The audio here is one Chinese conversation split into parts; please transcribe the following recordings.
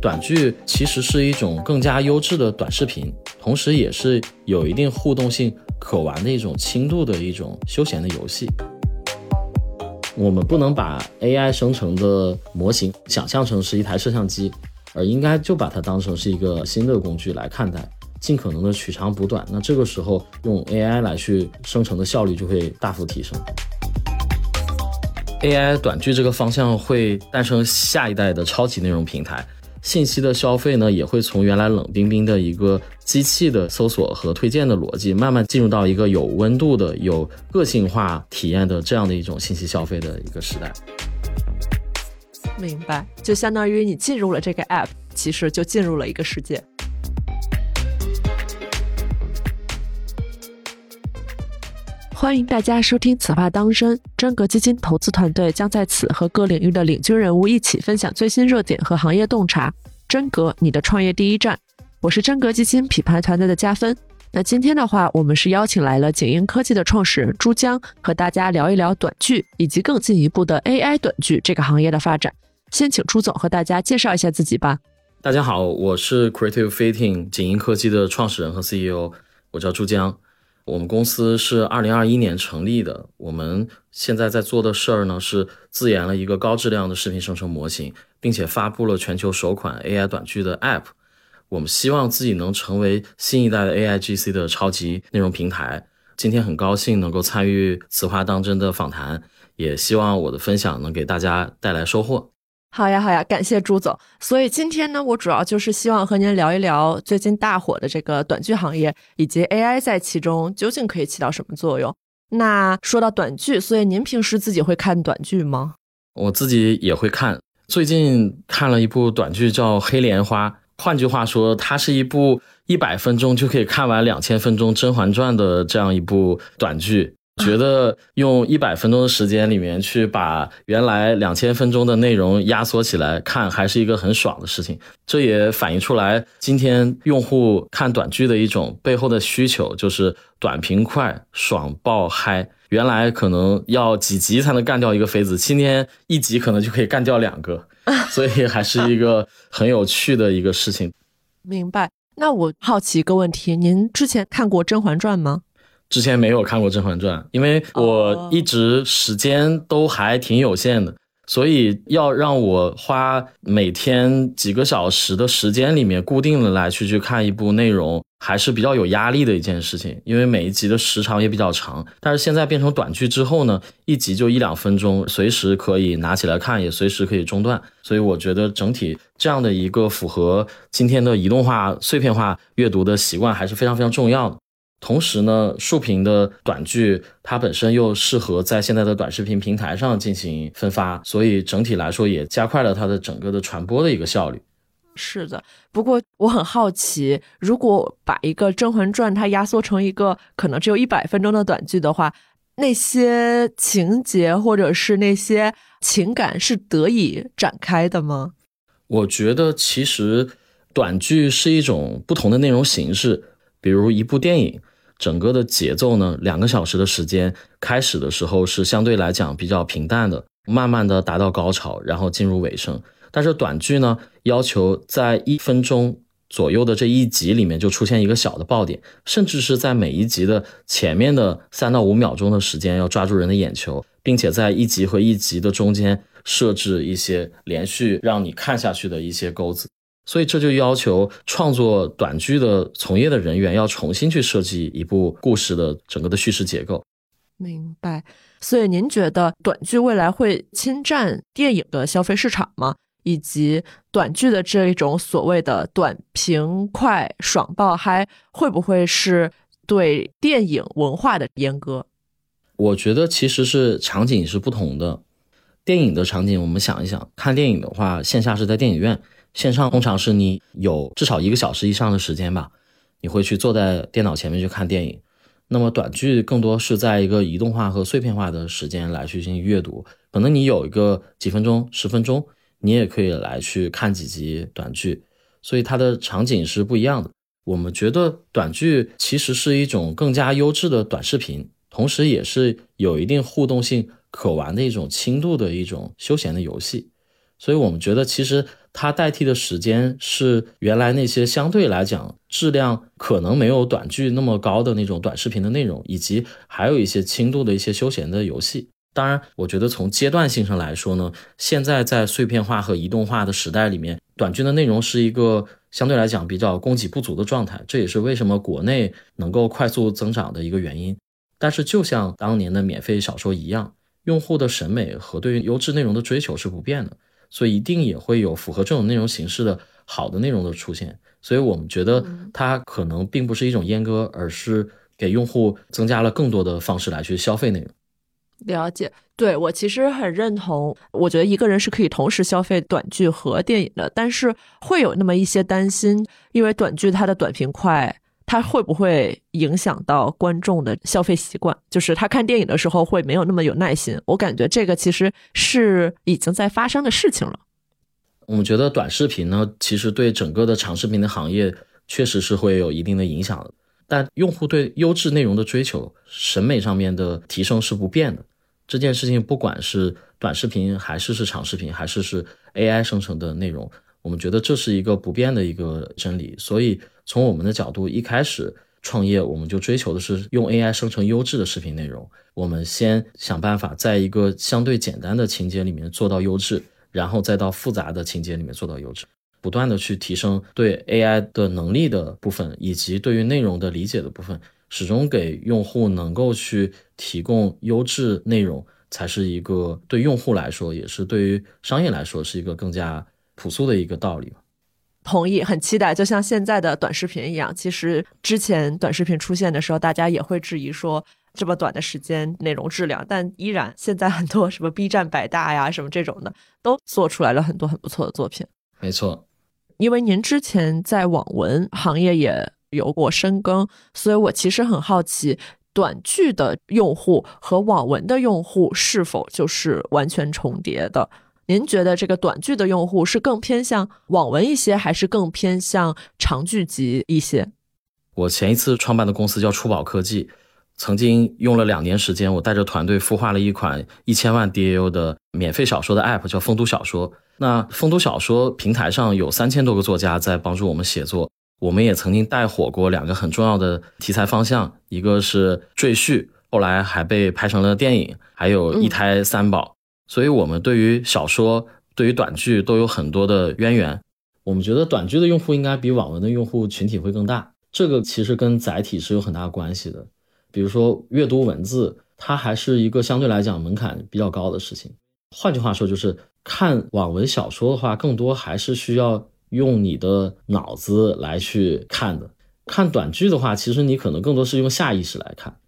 短剧其实是一种更加优质的短视频，同时也是有一定互动性、可玩的一种轻度的一种休闲的游戏。我们不能把 AI 生成的模型想象成是一台摄像机，而应该就把它当成是一个新的工具来看待，尽可能的取长补短。那这个时候用 AI 来去生成的效率就会大幅提升。AI 短剧这个方向会诞生下一代的超级内容平台。信息的消费呢，也会从原来冷冰冰的一个机器的搜索和推荐的逻辑，慢慢进入到一个有温度的、有个性化体验的这样的一种信息消费的一个时代。明白，就相当于你进入了这个 app，其实就进入了一个世界。欢迎大家收听《此话当真》，真格基金投资团队将在此和各领域的领军人物一起分享最新热点和行业洞察。真格，你的创业第一站。我是真格基金品牌团队的加分。那今天的话，我们是邀请来了景英科技的创始人朱江，和大家聊一聊短剧以及更进一步的 AI 短剧这个行业的发展。先请朱总和大家介绍一下自己吧。大家好，我是 Creative Fitting 景英科技的创始人和 CEO，我叫朱江。我们公司是二零二一年成立的。我们现在在做的事儿呢，是自研了一个高质量的视频生成模型，并且发布了全球首款 AI 短剧的 App。我们希望自己能成为新一代的 AIGC 的超级内容平台。今天很高兴能够参与《此话当真》的访谈，也希望我的分享能给大家带来收获。好呀，好呀，感谢朱总。所以今天呢，我主要就是希望和您聊一聊最近大火的这个短剧行业，以及 AI 在其中究竟可以起到什么作用。那说到短剧，所以您平时自己会看短剧吗？我自己也会看，最近看了一部短剧叫《黑莲花》，换句话说，它是一部一百分钟就可以看完两千分钟《甄嬛传》的这样一部短剧。觉得用一百分钟的时间里面去把原来两千分钟的内容压缩起来看，还是一个很爽的事情。这也反映出来今天用户看短剧的一种背后的需求，就是短平快、爽爆嗨。原来可能要几集才能干掉一个妃子，今天一集可能就可以干掉两个，所以还是一个很有趣的一个事情。明白。那我好奇一个问题，您之前看过《甄嬛传》吗？之前没有看过《甄嬛传》，因为我一直时间都还挺有限的，所以要让我花每天几个小时的时间里面固定的来去去看一部内容，还是比较有压力的一件事情。因为每一集的时长也比较长，但是现在变成短剧之后呢，一集就一两分钟，随时可以拿起来看，也随时可以中断。所以我觉得整体这样的一个符合今天的移动化、碎片化阅读的习惯，还是非常非常重要的。同时呢，竖屏的短剧它本身又适合在现在的短视频平台上进行分发，所以整体来说也加快了它的整个的传播的一个效率。是的，不过我很好奇，如果把一个《甄嬛传》它压缩成一个可能只有一百分钟的短剧的话，那些情节或者是那些情感是得以展开的吗？我觉得其实短剧是一种不同的内容形式，比如一部电影。整个的节奏呢，两个小时的时间，开始的时候是相对来讲比较平淡的，慢慢的达到高潮，然后进入尾声。但是短剧呢，要求在一分钟左右的这一集里面就出现一个小的爆点，甚至是在每一集的前面的三到五秒钟的时间要抓住人的眼球，并且在一集和一集的中间设置一些连续让你看下去的一些钩子。所以这就要求创作短剧的从业的人员要重新去设计一部故事的整个的叙事结构。明白。所以您觉得短剧未来会侵占电影的消费市场吗？以及短剧的这一种所谓的短平快、爽爆嗨，会不会是对电影文化的阉割？我觉得其实是场景是不同的。电影的场景，我们想一想，看电影的话，线下是在电影院。线上通常是你有至少一个小时以上的时间吧，你会去坐在电脑前面去看电影。那么短剧更多是在一个移动化和碎片化的时间来去进行阅读。可能你有一个几分钟、十分钟，你也可以来去看几集短剧。所以它的场景是不一样的。我们觉得短剧其实是一种更加优质的短视频，同时也是有一定互动性、可玩的一种轻度的一种休闲的游戏。所以我们觉得其实它代替的时间是原来那些相对来讲质量可能没有短剧那么高的那种短视频的内容，以及还有一些轻度的一些休闲的游戏。当然，我觉得从阶段性上来说呢，现在在碎片化和移动化的时代里面，短剧的内容是一个相对来讲比较供给不足的状态，这也是为什么国内能够快速增长的一个原因。但是，就像当年的免费小说一样，用户的审美和对于优质内容的追求是不变的，所以一定也会有符合这种内容形式的好的内容的出现。所以我们觉得它可能并不是一种阉割，而是给用户增加了更多的方式来去消费内容。了解，对我其实很认同。我觉得一个人是可以同时消费短剧和电影的，但是会有那么一些担心，因为短剧它的短平快，它会不会影响到观众的消费习惯？就是他看电影的时候会没有那么有耐心。我感觉这个其实是已经在发生的事情了。我们觉得短视频呢，其实对整个的长视频的行业确实是会有一定的影响的。但用户对优质内容的追求、审美上面的提升是不变的。这件事情不管是短视频还是是长视频，还是是 AI 生成的内容，我们觉得这是一个不变的一个真理。所以从我们的角度，一开始创业我们就追求的是用 AI 生成优质的视频内容。我们先想办法在一个相对简单的情节里面做到优质，然后再到复杂的情节里面做到优质。不断的去提升对 AI 的能力的部分，以及对于内容的理解的部分，始终给用户能够去提供优质内容，才是一个对用户来说，也是对于商业来说，是一个更加朴素的一个道理。同意，很期待。就像现在的短视频一样，其实之前短视频出现的时候，大家也会质疑说，这么短的时间内容质量，但依然现在很多什么 B 站百大呀，什么这种的，都做出来了很多很不错的作品。没错。因为您之前在网文行业也有过深耕，所以我其实很好奇，短剧的用户和网文的用户是否就是完全重叠的？您觉得这个短剧的用户是更偏向网文一些，还是更偏向长剧集一些？我前一次创办的公司叫初宝科技，曾经用了两年时间，我带着团队孵化了一款一千万 DAU 的免费小说的 App，叫风都小说。那风都小说平台上有三千多个作家在帮助我们写作，我们也曾经带火过两个很重要的题材方向，一个是赘婿，后来还被拍成了电影，还有一胎三宝，所以我们对于小说、对于短剧都有很多的渊源。我们觉得短剧的用户应该比网文的用户群体会更大，这个其实跟载体是有很大关系的。比如说阅读文字，它还是一个相对来讲门槛比较高的事情。换句话说，就是。看网文小说的话，更多还是需要用你的脑子来去看的。看短剧的话，其实你可能更多是用下意识来看。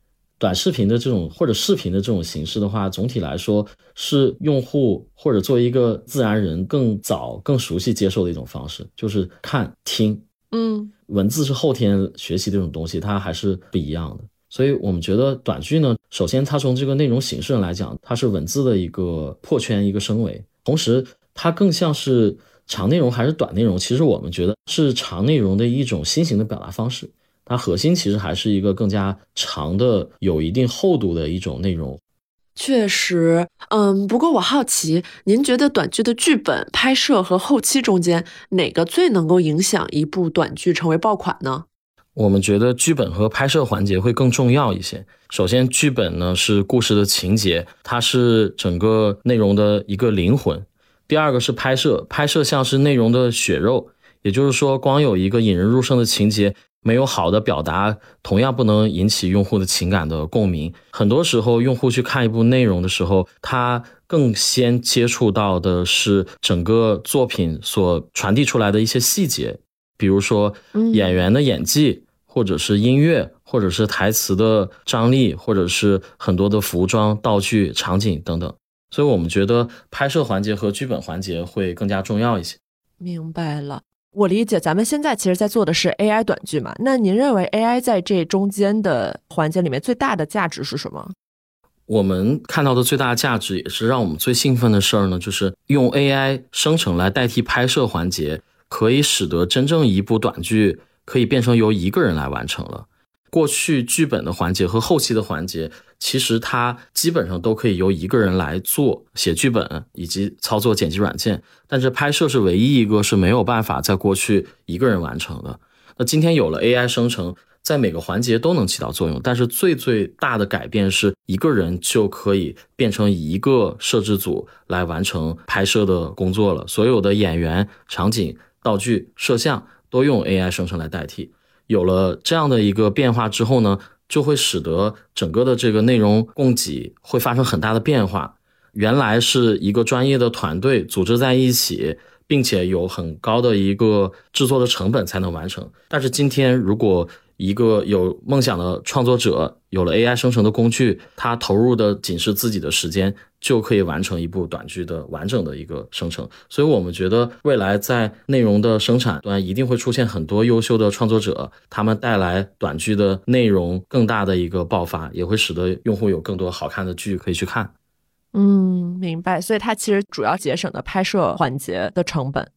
短视频的这种或者视频的这种形式的话，总体来说是用户或者作为一个自然人更早、更熟悉接受的一种方式，就是看听。嗯，文字是后天学习的这种东西，它还是不一样的。所以我们觉得短剧呢，首先它从这个内容形式上来讲，它是文字的一个破圈、一个升维。同时，它更像是长内容还是短内容？其实我们觉得是长内容的一种新型的表达方式。它核心其实还是一个更加长的、有一定厚度的一种内容。确实，嗯，不过我好奇，您觉得短剧的剧本、拍摄和后期中间哪个最能够影响一部短剧成为爆款呢？我们觉得剧本和拍摄环节会更重要一些。首先，剧本呢是故事的情节，它是整个内容的一个灵魂。第二个是拍摄，拍摄像是内容的血肉，也就是说，光有一个引人入胜的情节，没有好的表达，同样不能引起用户的情感的共鸣。很多时候，用户去看一部内容的时候，他更先接触到的是整个作品所传递出来的一些细节。比如说演员的演技，或者是音乐，或者是台词的张力，或者是很多的服装、道具、场景等等。所以我们觉得拍摄环节和剧本环节会更加重要一些。明白了，我理解。咱们现在其实在做的是 AI 短剧嘛？那您认为 AI 在这中间的环节里面最大的价值是什么？我们看到的最大价值，也是让我们最兴奋的事儿呢，就是用 AI 生成来代替拍摄环节。可以使得真正一部短剧可以变成由一个人来完成了。过去剧本的环节和后期的环节，其实它基本上都可以由一个人来做写剧本以及操作剪辑软件，但是拍摄是唯一一个是没有办法在过去一个人完成的。那今天有了 AI 生成，在每个环节都能起到作用，但是最最大的改变是一个人就可以变成一个摄制组来完成拍摄的工作了，所有的演员、场景、道具、摄像都用 AI 生成来代替。有了这样的一个变化之后呢，就会使得整个的这个内容供给会发生很大的变化。原来是一个专业的团队组织在一起。并且有很高的一个制作的成本才能完成。但是今天，如果一个有梦想的创作者有了 AI 生成的工具，他投入的仅是自己的时间，就可以完成一部短剧的完整的一个生成。所以，我们觉得未来在内容的生产端一定会出现很多优秀的创作者，他们带来短剧的内容更大的一个爆发，也会使得用户有更多好看的剧可以去看。嗯，明白。所以它其实主要节省的拍摄环节的成本，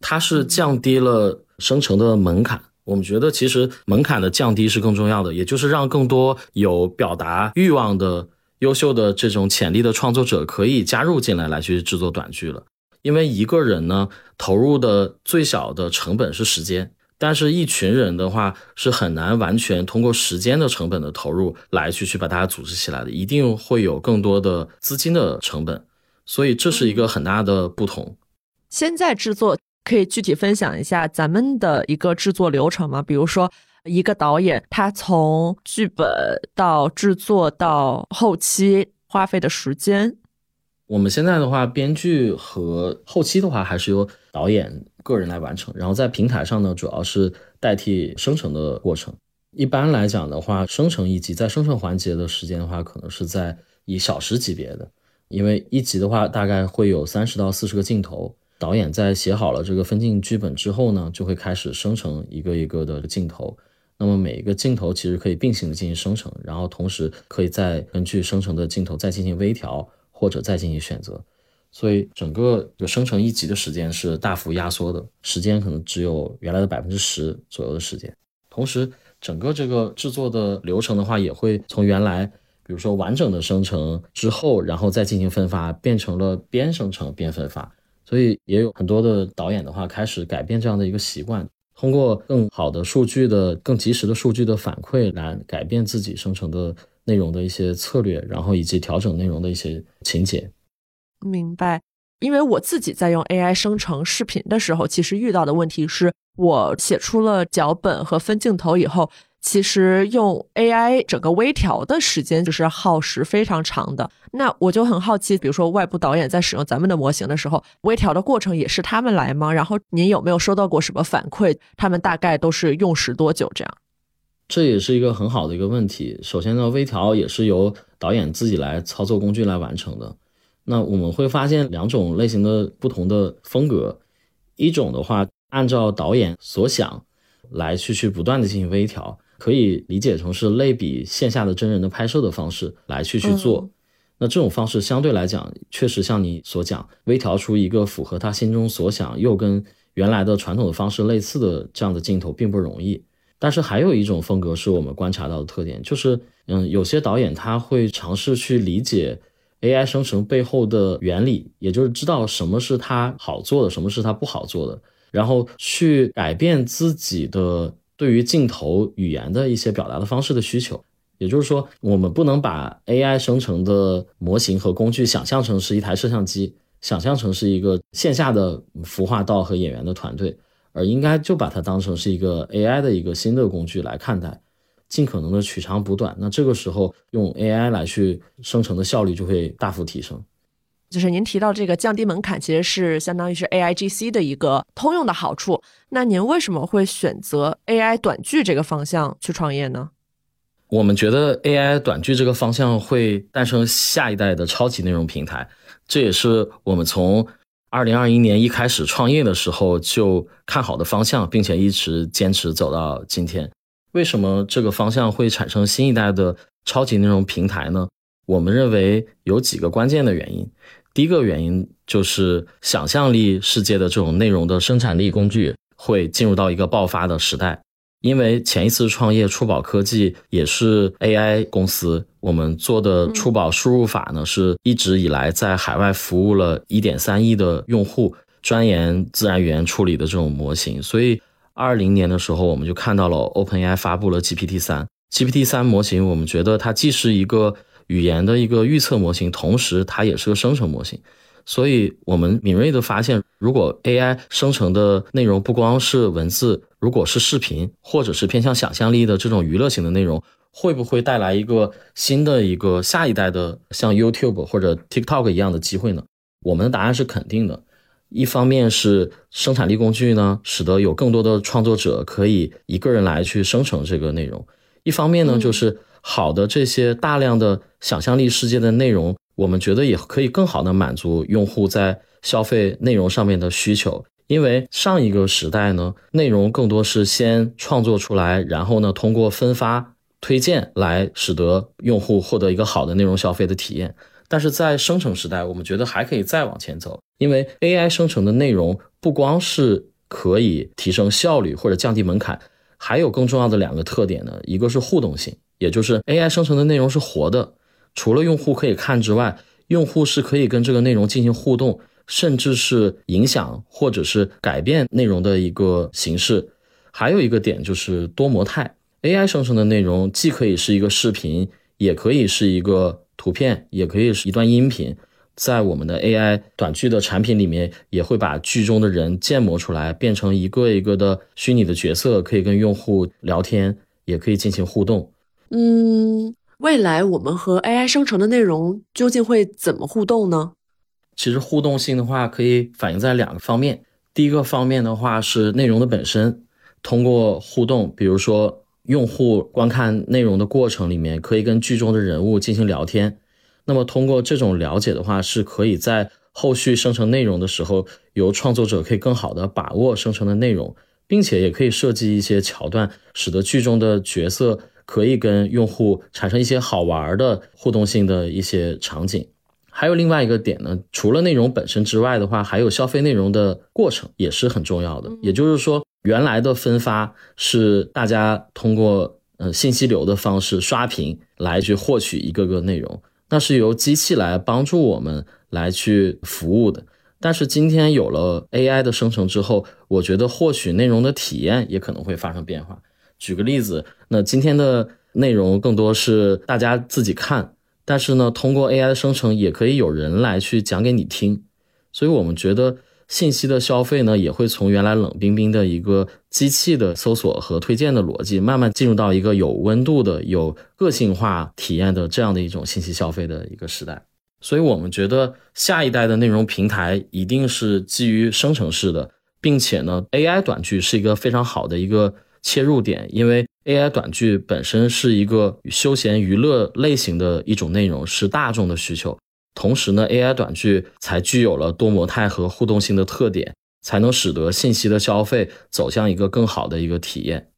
它是降低了生成的门槛。我们觉得其实门槛的降低是更重要的，也就是让更多有表达欲望的优秀的这种潜力的创作者可以加入进来，来去制作短剧了。因为一个人呢，投入的最小的成本是时间。但是，一群人的话是很难完全通过时间的成本的投入来去去把大家组织起来的，一定会有更多的资金的成本，所以这是一个很大的不同。现在制作可以具体分享一下咱们的一个制作流程吗？比如说，一个导演他从剧本到制作到后期花费的时间。我们现在的话，编剧和后期的话还是由导演个人来完成，然后在平台上呢，主要是代替生成的过程。一般来讲的话，生成一集在生成环节的时间的话，可能是在以小时级别的，因为一集的话大概会有三十到四十个镜头，导演在写好了这个分镜剧本之后呢，就会开始生成一个一个的镜头。那么每一个镜头其实可以并行的进行生成，然后同时可以再根据生成的镜头再进行微调。或者再进行选择，所以整个就生成一集的时间是大幅压缩的，时间可能只有原来的百分之十左右的时间。同时，整个这个制作的流程的话，也会从原来比如说完整的生成之后，然后再进行分发，变成了边生成边分发。所以也有很多的导演的话，开始改变这样的一个习惯，通过更好的数据的、更及时的数据的反馈来改变自己生成的。内容的一些策略，然后以及调整内容的一些情节。明白，因为我自己在用 AI 生成视频的时候，其实遇到的问题是我写出了脚本和分镜头以后，其实用 AI 整个微调的时间就是耗时非常长的。那我就很好奇，比如说外部导演在使用咱们的模型的时候，微调的过程也是他们来吗？然后您有没有收到过什么反馈？他们大概都是用时多久这样？这也是一个很好的一个问题。首先呢，微调也是由导演自己来操作工具来完成的。那我们会发现两种类型的不同的风格。一种的话，按照导演所想来去去不断的进行微调，可以理解成是类比线下的真人的拍摄的方式来去去做。那这种方式相对来讲，确实像你所讲，微调出一个符合他心中所想又跟原来的传统的方式类似的这样的镜头，并不容易。但是还有一种风格是我们观察到的特点，就是，嗯，有些导演他会尝试去理解 AI 生成背后的原理，也就是知道什么是他好做的，什么是他不好做的，然后去改变自己的对于镜头语言的一些表达的方式的需求。也就是说，我们不能把 AI 生成的模型和工具想象成是一台摄像机，想象成是一个线下的服化道和演员的团队。而应该就把它当成是一个 AI 的一个新的工具来看待，尽可能的取长补短。那这个时候用 AI 来去生成的效率就会大幅提升。就是您提到这个降低门槛，其实是相当于是 AIGC 的一个通用的好处。那您为什么会选择 AI 短剧这个方向去创业呢？我们觉得 AI 短剧这个方向会诞生下一代的超级内容平台，这也是我们从。二零二一年一开始创业的时候就看好的方向，并且一直坚持走到今天。为什么这个方向会产生新一代的超级内容平台呢？我们认为有几个关键的原因。第一个原因就是想象力世界的这种内容的生产力工具会进入到一个爆发的时代。因为前一次创业触宝科技也是 AI 公司，我们做的触宝输入法呢，是一直以来在海外服务了一点三亿的用户，专研自然语言处理的这种模型。所以二零年的时候，我们就看到了 OpenAI 发布了 GPT 三，GPT 三模型，我们觉得它既是一个语言的一个预测模型，同时它也是个生成模型。所以，我们敏锐的发现，如果 AI 生成的内容不光是文字，如果是视频，或者是偏向想象力的这种娱乐型的内容，会不会带来一个新的一个下一代的像 YouTube 或者 TikTok 一样的机会呢？我们的答案是肯定的。一方面是生产力工具呢，使得有更多的创作者可以一个人来去生成这个内容；一方面呢，就是好的这些大量的想象力世界的内容。我们觉得也可以更好的满足用户在消费内容上面的需求，因为上一个时代呢，内容更多是先创作出来，然后呢通过分发推荐来使得用户获得一个好的内容消费的体验。但是在生成时代，我们觉得还可以再往前走，因为 AI 生成的内容不光是可以提升效率或者降低门槛，还有更重要的两个特点呢，一个是互动性，也就是 AI 生成的内容是活的。除了用户可以看之外，用户是可以跟这个内容进行互动，甚至是影响或者是改变内容的一个形式。还有一个点就是多模态，AI 生成的内容既可以是一个视频，也可以是一个图片，也可以是一段音频。在我们的 AI 短剧的产品里面，也会把剧中的人建模出来，变成一个一个的虚拟的角色，可以跟用户聊天，也可以进行互动。嗯。未来我们和 AI 生成的内容究竟会怎么互动呢？其实互动性的话，可以反映在两个方面。第一个方面的话是内容的本身，通过互动，比如说用户观看内容的过程里面，可以跟剧中的人物进行聊天。那么通过这种了解的话，是可以在后续生成内容的时候，由创作者可以更好的把握生成的内容，并且也可以设计一些桥段，使得剧中的角色。可以跟用户产生一些好玩的互动性的一些场景，还有另外一个点呢，除了内容本身之外的话，还有消费内容的过程也是很重要的。也就是说，原来的分发是大家通过呃信息流的方式刷屏来去获取一个个内容，那是由机器来帮助我们来去服务的。但是今天有了 AI 的生成之后，我觉得获取内容的体验也可能会发生变化。举个例子，那今天的内容更多是大家自己看，但是呢，通过 AI 的生成，也可以有人来去讲给你听。所以，我们觉得信息的消费呢，也会从原来冷冰冰的一个机器的搜索和推荐的逻辑，慢慢进入到一个有温度的、有个性化体验的这样的一种信息消费的一个时代。所以，我们觉得下一代的内容平台一定是基于生成式的，并且呢，AI 短剧是一个非常好的一个。切入点，因为 AI 短剧本身是一个休闲娱乐类型的一种内容，是大众的需求。同时呢，AI 短剧才具有了多模态和互动性的特点，才能使得信息的消费走向一个更好的一个体验。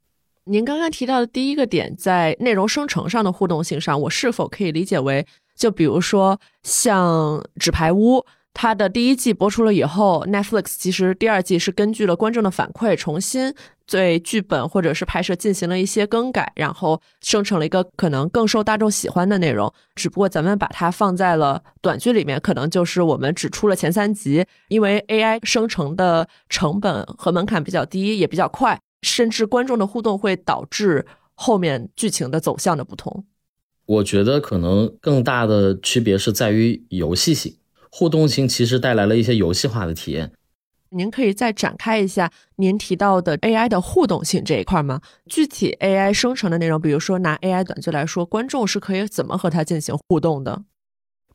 您刚刚提到的第一个点，在内容生成上的互动性上，我是否可以理解为，就比如说像《纸牌屋》。它的第一季播出了以后，Netflix 其实第二季是根据了观众的反馈，重新对剧本或者是拍摄进行了一些更改，然后生成了一个可能更受大众喜欢的内容。只不过咱们把它放在了短剧里面，可能就是我们只出了前三集，因为 AI 生成的成本和门槛比较低，也比较快，甚至观众的互动会导致后面剧情的走向的不同。我觉得可能更大的区别是在于游戏性。互动性其实带来了一些游戏化的体验。您可以再展开一下您提到的 AI 的互动性这一块吗？具体 AI 生成的内容，比如说拿 AI 短剧来说，观众是可以怎么和它进行互动的？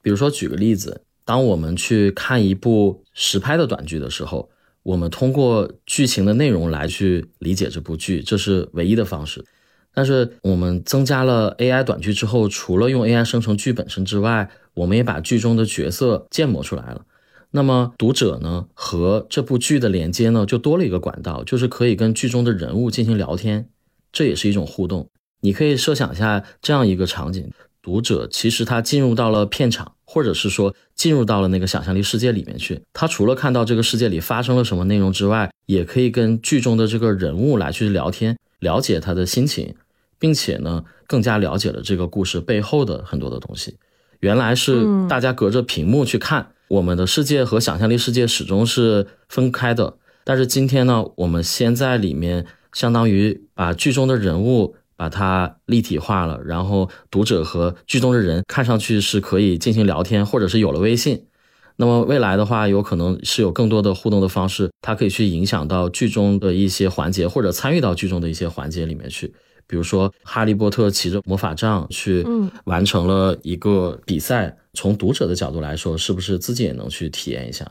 比如说举个例子，当我们去看一部实拍的短剧的时候，我们通过剧情的内容来去理解这部剧，这是唯一的方式。但是我们增加了 AI 短剧之后，除了用 AI 生成剧本身之外，我们也把剧中的角色建模出来了。那么读者呢和这部剧的连接呢，就多了一个管道，就是可以跟剧中的人物进行聊天，这也是一种互动。你可以设想一下这样一个场景：读者其实他进入到了片场，或者是说进入到了那个想象力世界里面去。他除了看到这个世界里发生了什么内容之外，也可以跟剧中的这个人物来去聊天。了解他的心情，并且呢，更加了解了这个故事背后的很多的东西。原来是大家隔着屏幕去看我们的世界和想象力世界始终是分开的，但是今天呢，我们先在里面相当于把剧中的人物把它立体化了，然后读者和剧中的人看上去是可以进行聊天，或者是有了微信。那么未来的话，有可能是有更多的互动的方式，它可以去影响到剧中的一些环节，或者参与到剧中的一些环节里面去。比如说，哈利波特骑着魔法杖去完成了一个比赛，从读者的角度来说，是不是自己也能去体验一下？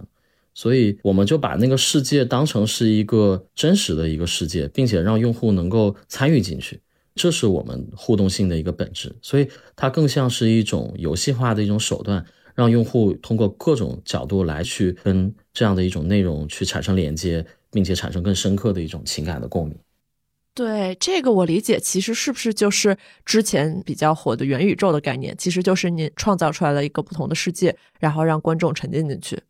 所以我们就把那个世界当成是一个真实的一个世界，并且让用户能够参与进去，这是我们互动性的一个本质。所以它更像是一种游戏化的一种手段。让用户通过各种角度来去跟这样的一种内容去产生连接，并且产生更深刻的一种情感的共鸣。对这个我理解，其实是不是就是之前比较火的元宇宙的概念？其实就是你创造出来了一个不同的世界，然后让观众沉浸进去。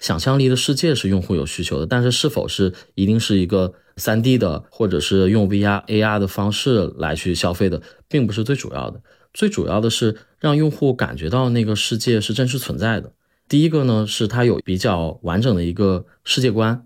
想象力的世界是用户有需求的，但是是否是一定是一个三 D 的，或者是用 VR、AR 的方式来去消费的，并不是最主要的。最主要的是让用户感觉到那个世界是真实存在的。第一个呢，是它有比较完整的一个世界观；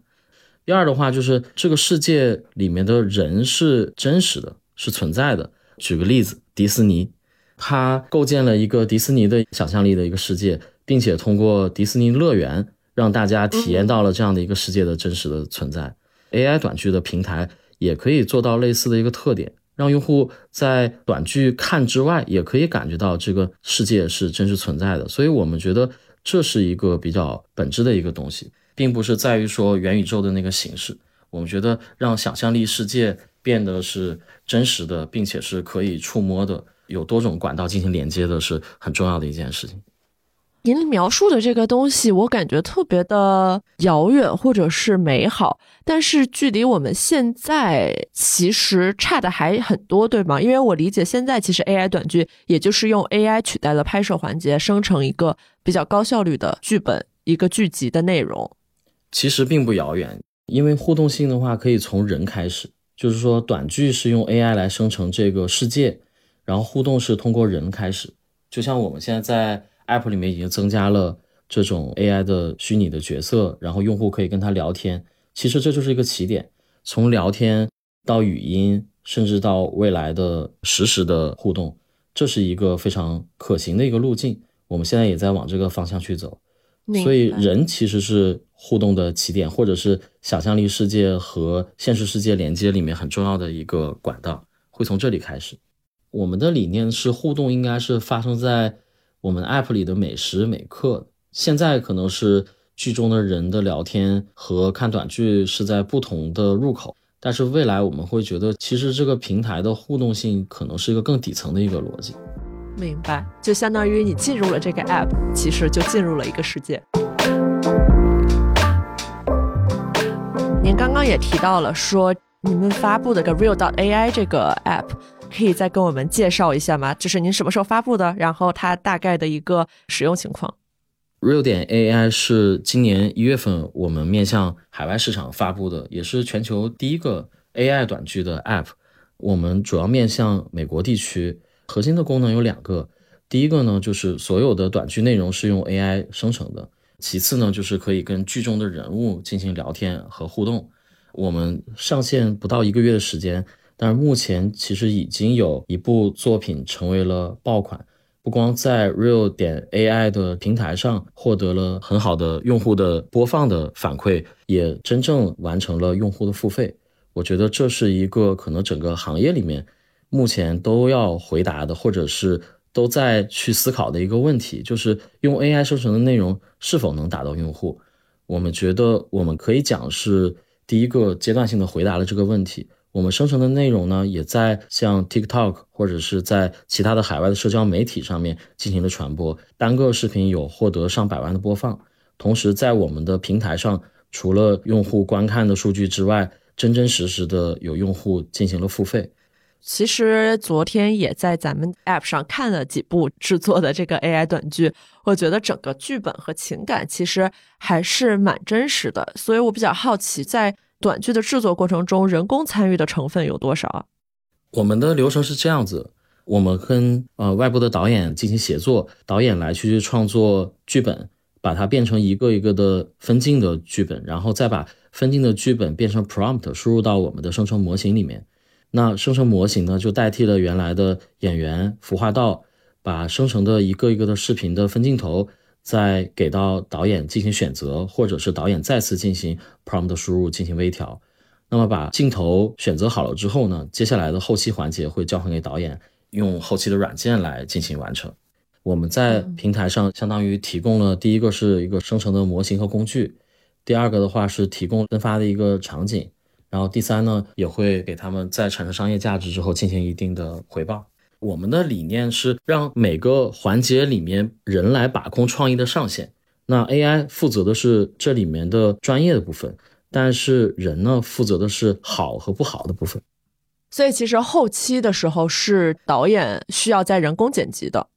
第二的话，就是这个世界里面的人是真实的，是存在的。举个例子，迪士尼，它构建了一个迪士尼的想象力的一个世界，并且通过迪士尼乐园让大家体验到了这样的一个世界的真实的存在。AI 短剧的平台也可以做到类似的一个特点。让用户在短剧看之外，也可以感觉到这个世界是真实存在的。所以，我们觉得这是一个比较本质的一个东西，并不是在于说元宇宙的那个形式。我们觉得让想象力世界变得是真实的，并且是可以触摸的，有多种管道进行连接的，是很重要的一件事情。您描述的这个东西，我感觉特别的遥远或者是美好，但是距离我们现在其实差的还很多，对吗？因为我理解现在其实 AI 短剧也就是用 AI 取代了拍摄环节，生成一个比较高效率的剧本，一个剧集的内容。其实并不遥远，因为互动性的话可以从人开始，就是说短剧是用 AI 来生成这个世界，然后互动是通过人开始，就像我们现在在。App 里面已经增加了这种 AI 的虚拟的角色，然后用户可以跟他聊天。其实这就是一个起点，从聊天到语音，甚至到未来的实时的互动，这是一个非常可行的一个路径。我们现在也在往这个方向去走。所以人其实是互动的起点，或者是想象力世界和现实世界连接里面很重要的一个管道，会从这里开始。我们的理念是互动应该是发生在。我们 app 里的每时每刻，现在可能是剧中的人的聊天和看短剧是在不同的入口，但是未来我们会觉得，其实这个平台的互动性可能是一个更底层的一个逻辑。明白，就相当于你进入了这个 app，其实就进入了一个世界。您刚刚也提到了说，你们发布的个 Real dot AI 这个 app。可以再跟我们介绍一下吗？就是您什么时候发布的，然后它大概的一个使用情况。Real 点 AI 是今年一月份我们面向海外市场发布的，也是全球第一个 AI 短剧的 App。我们主要面向美国地区，核心的功能有两个。第一个呢，就是所有的短剧内容是用 AI 生成的；其次呢，就是可以跟剧中的人物进行聊天和互动。我们上线不到一个月的时间。但是目前其实已经有一部作品成为了爆款，不光在 Real 点 AI 的平台上获得了很好的用户的播放的反馈，也真正完成了用户的付费。我觉得这是一个可能整个行业里面目前都要回答的，或者是都在去思考的一个问题，就是用 AI 生成的内容是否能打到用户。我们觉得我们可以讲是第一个阶段性的回答了这个问题。我们生成的内容呢，也在像 TikTok 或者是在其他的海外的社交媒体上面进行了传播，单个视频有获得上百万的播放。同时，在我们的平台上，除了用户观看的数据之外，真真实实的有用户进行了付费。其实昨天也在咱们 App 上看了几部制作的这个 AI 短剧，我觉得整个剧本和情感其实还是蛮真实的。所以我比较好奇，在短剧的制作过程中，人工参与的成分有多少？我们的流程是这样子，我们跟呃外部的导演进行协作，导演来去创作剧本，把它变成一个一个的分镜的剧本，然后再把分镜的剧本变成 prompt 输入到我们的生成模型里面。那生成模型呢，就代替了原来的演员服化道，把生成的一个一个的视频的分镜头，再给到导演进行选择，或者是导演再次进行 prompt 输入进行微调。那么把镜头选择好了之后呢，接下来的后期环节会交还给导演，用后期的软件来进行完成。我们在平台上相当于提供了第一个是一个生成的模型和工具，第二个的话是提供分发的一个场景，然后第三呢也会给他们在产生商业价值之后进行一定的回报。我们的理念是让每个环节里面人来把控创意的上限，那 AI 负责的是这里面的专业的部分。但是人呢，负责的是好和不好的部分，所以其实后期的时候是导演需要在人工剪辑的。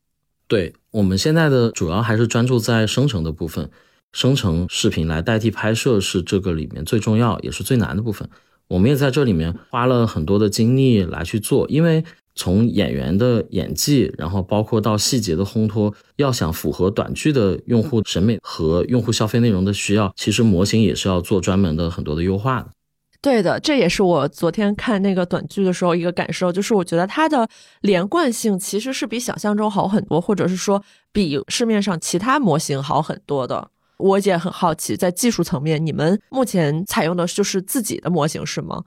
对我们现在的主要还是专注在生成的部分，生成视频来代替拍摄是这个里面最重要也是最难的部分。我们也在这里面花了很多的精力来去做，因为。从演员的演技，然后包括到细节的烘托，要想符合短剧的用户审美和用户消费内容的需要，其实模型也是要做专门的很多的优化的。对的，这也是我昨天看那个短剧的时候一个感受，就是我觉得它的连贯性其实是比想象中好很多，或者是说比市面上其他模型好很多的。我也很好奇，在技术层面，你们目前采用的就是自己的模型是吗？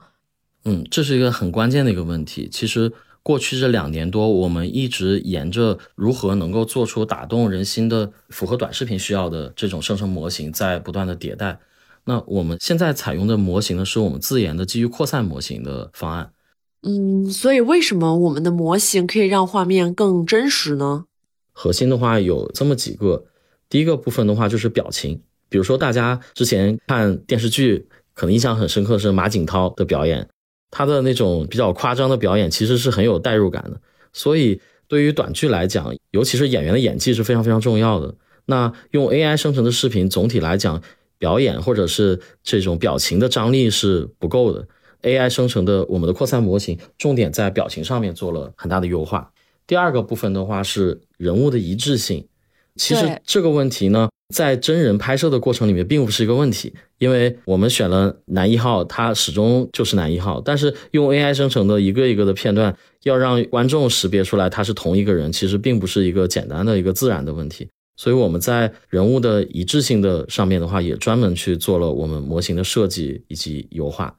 嗯，这是一个很关键的一个问题，其实。过去这两年多，我们一直沿着如何能够做出打动人心的、符合短视频需要的这种生成模型，在不断的迭代。那我们现在采用的模型呢，是我们自研的基于扩散模型的方案。嗯，所以为什么我们的模型可以让画面更真实呢？核心的话有这么几个，第一个部分的话就是表情，比如说大家之前看电视剧，可能印象很深刻是马景涛的表演。他的那种比较夸张的表演，其实是很有代入感的。所以对于短剧来讲，尤其是演员的演技是非常非常重要的。那用 AI 生成的视频，总体来讲，表演或者是这种表情的张力是不够的。AI 生成的我们的扩散模型，重点在表情上面做了很大的优化。第二个部分的话是人物的一致性。其实这个问题呢。在真人拍摄的过程里面，并不是一个问题，因为我们选了男一号，他始终就是男一号。但是用 AI 生成的一个一个的片段，要让观众识别出来他是同一个人，其实并不是一个简单的一个自然的问题。所以我们在人物的一致性的上面的话，也专门去做了我们模型的设计以及优化。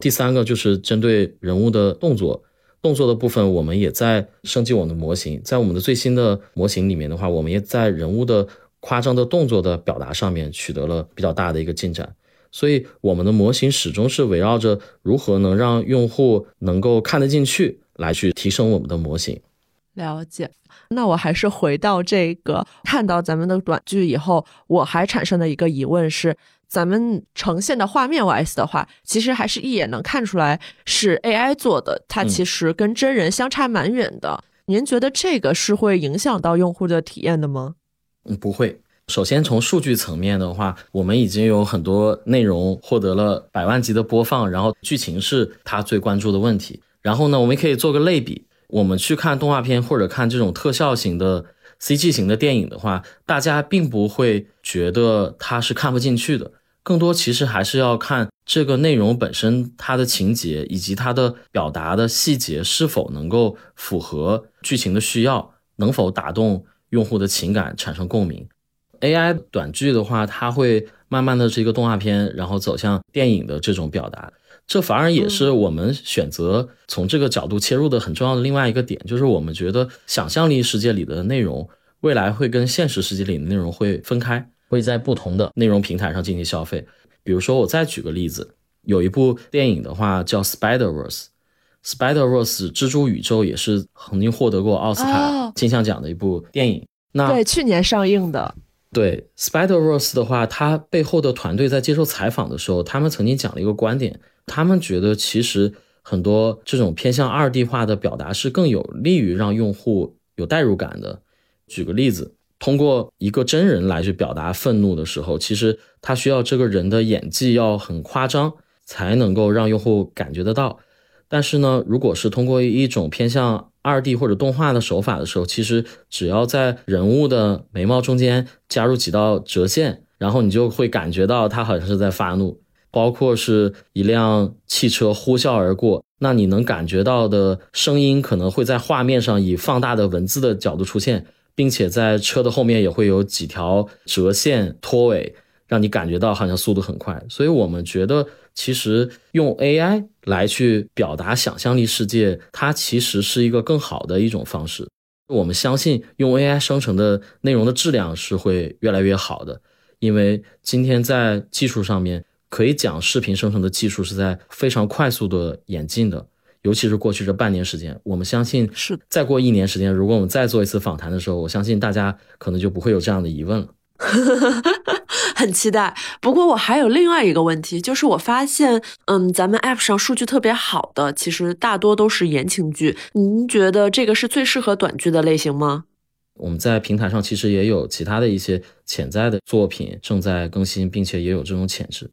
第三个就是针对人物的动作，动作的部分，我们也在升级我们的模型。在我们的最新的模型里面的话，我们也在人物的。夸张的动作的表达上面取得了比较大的一个进展，所以我们的模型始终是围绕着如何能让用户能够看得进去来去提升我们的模型。了解，那我还是回到这个看到咱们的短剧以后，我还产生的一个疑问是，咱们呈现的画面 wise 的话，其实还是一眼能看出来是 AI 做的，它其实跟真人相差蛮远的。您觉得这个是会影响到用户的体验的吗？嗯，不会。首先从数据层面的话，我们已经有很多内容获得了百万级的播放，然后剧情是他最关注的问题。然后呢，我们可以做个类比，我们去看动画片或者看这种特效型的 CG 型的电影的话，大家并不会觉得它是看不进去的，更多其实还是要看这个内容本身它的情节以及它的表达的细节是否能够符合剧情的需要，能否打动。用户的情感产生共鸣，AI 短剧的话，它会慢慢的是一个动画片，然后走向电影的这种表达，这反而也是我们选择从这个角度切入的很重要的另外一个点，就是我们觉得想象力世界里的内容，未来会跟现实世界里的内容会分开，会在不同的内容平台上进行消费。比如说，我再举个例子，有一部电影的话叫 Spider Verse。Spider Verse 蜘蛛宇宙也是曾经获得过奥斯卡金像奖的一部电影。那对去年上映的。对 Spider Verse 的话，它背后的团队在接受采访的时候，他们曾经讲了一个观点，他们觉得其实很多这种偏向二 D 化的表达是更有利于让用户有代入感的。举个例子，通过一个真人来去表达愤怒的时候，其实他需要这个人的演技要很夸张。才能够让用户感觉得到。但是呢，如果是通过一种偏向二 D 或者动画的手法的时候，其实只要在人物的眉毛中间加入几道折线，然后你就会感觉到他好像是在发怒。包括是一辆汽车呼啸而过，那你能感觉到的声音可能会在画面上以放大的文字的角度出现，并且在车的后面也会有几条折线拖尾，让你感觉到好像速度很快。所以我们觉得，其实用 AI 来去表达想象力世界，它其实是一个更好的一种方式。我们相信用 AI 生成的内容的质量是会越来越好的，因为今天在技术上面。可以讲，视频生成的技术是在非常快速的演进的，尤其是过去这半年时间，我们相信是再过一年时间，如果我们再做一次访谈的时候，我相信大家可能就不会有这样的疑问了。很期待。不过我还有另外一个问题，就是我发现，嗯，咱们 App 上数据特别好的，其实大多都是言情剧。您觉得这个是最适合短剧的类型吗？我们在平台上其实也有其他的一些潜在的作品正在更新，并且也有这种潜质。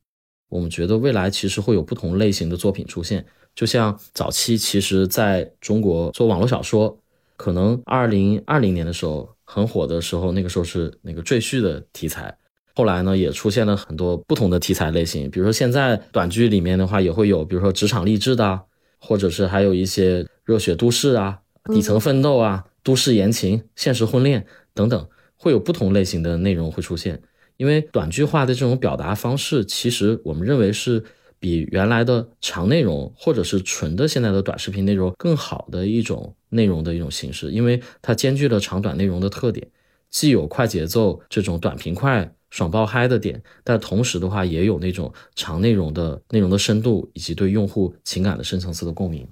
我们觉得未来其实会有不同类型的作品出现，就像早期其实在中国做网络小说，可能二零二零年的时候很火的时候，那个时候是那个赘婿的题材，后来呢也出现了很多不同的题材类型，比如说现在短剧里面的话也会有，比如说职场励志的，或者是还有一些热血都市啊、底层奋斗啊、都市言情、现实婚恋等等，会有不同类型的内容会出现。因为短剧化的这种表达方式，其实我们认为是比原来的长内容或者是纯的现在的短视频内容更好的一种内容的一种形式，因为它兼具了长短内容的特点，既有快节奏这种短平快、爽爆嗨的点，但同时的话也有那种长内容的内容的深度以及对用户情感的深层次的共鸣。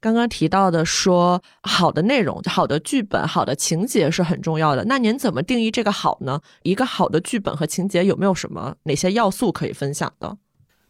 刚刚提到的说好的内容、好的剧本、好的情节是很重要的。那您怎么定义这个好呢？一个好的剧本和情节有没有什么哪些要素可以分享的？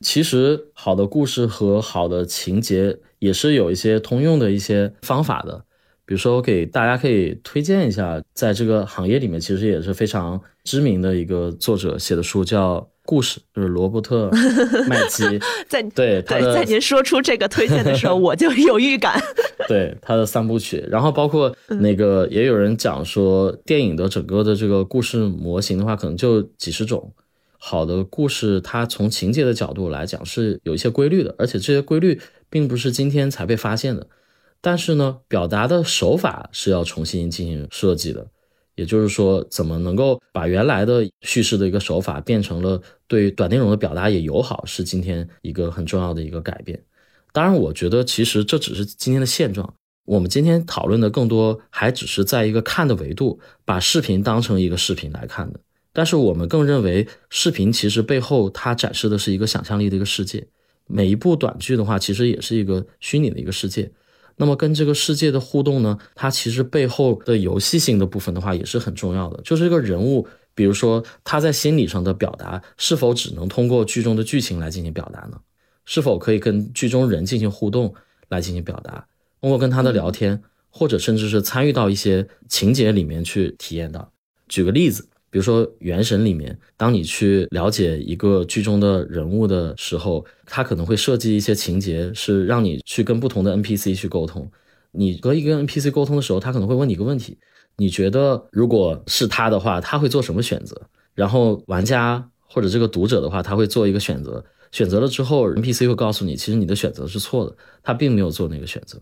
其实好的故事和好的情节也是有一些通用的一些方法的。比如说，我给大家可以推荐一下，在这个行业里面其实也是非常知名的一个作者写的书，叫。故事就是罗伯特 麦基，在对对，在您说出这个推荐的时候，我就有预感。对他的三部曲，然后包括那个也有人讲说，电影的整个的这个故事模型的话，可能就几十种。好的故事，它从情节的角度来讲是有一些规律的，而且这些规律并不是今天才被发现的。但是呢，表达的手法是要重新进行设计的。也就是说，怎么能够把原来的叙事的一个手法变成了对短内容的表达也友好，是今天一个很重要的一个改变。当然，我觉得其实这只是今天的现状。我们今天讨论的更多还只是在一个看的维度，把视频当成一个视频来看的。但是我们更认为，视频其实背后它展示的是一个想象力的一个世界。每一部短剧的话，其实也是一个虚拟的一个世界。那么跟这个世界的互动呢，它其实背后的游戏性的部分的话也是很重要的。就是这个人物，比如说他在心理上的表达，是否只能通过剧中的剧情来进行表达呢？是否可以跟剧中人进行互动来进行表达？通过跟他的聊天，或者甚至是参与到一些情节里面去体验到。举个例子。比如说《原神》里面，当你去了解一个剧中的人物的时候，他可能会设计一些情节，是让你去跟不同的 NPC 去沟通。你和一个 NPC 沟通的时候，他可能会问你一个问题：你觉得如果是他的话，他会做什么选择？然后玩家或者这个读者的话，他会做一个选择。选择了之后，NPC 会告诉你，其实你的选择是错的，他并没有做那个选择。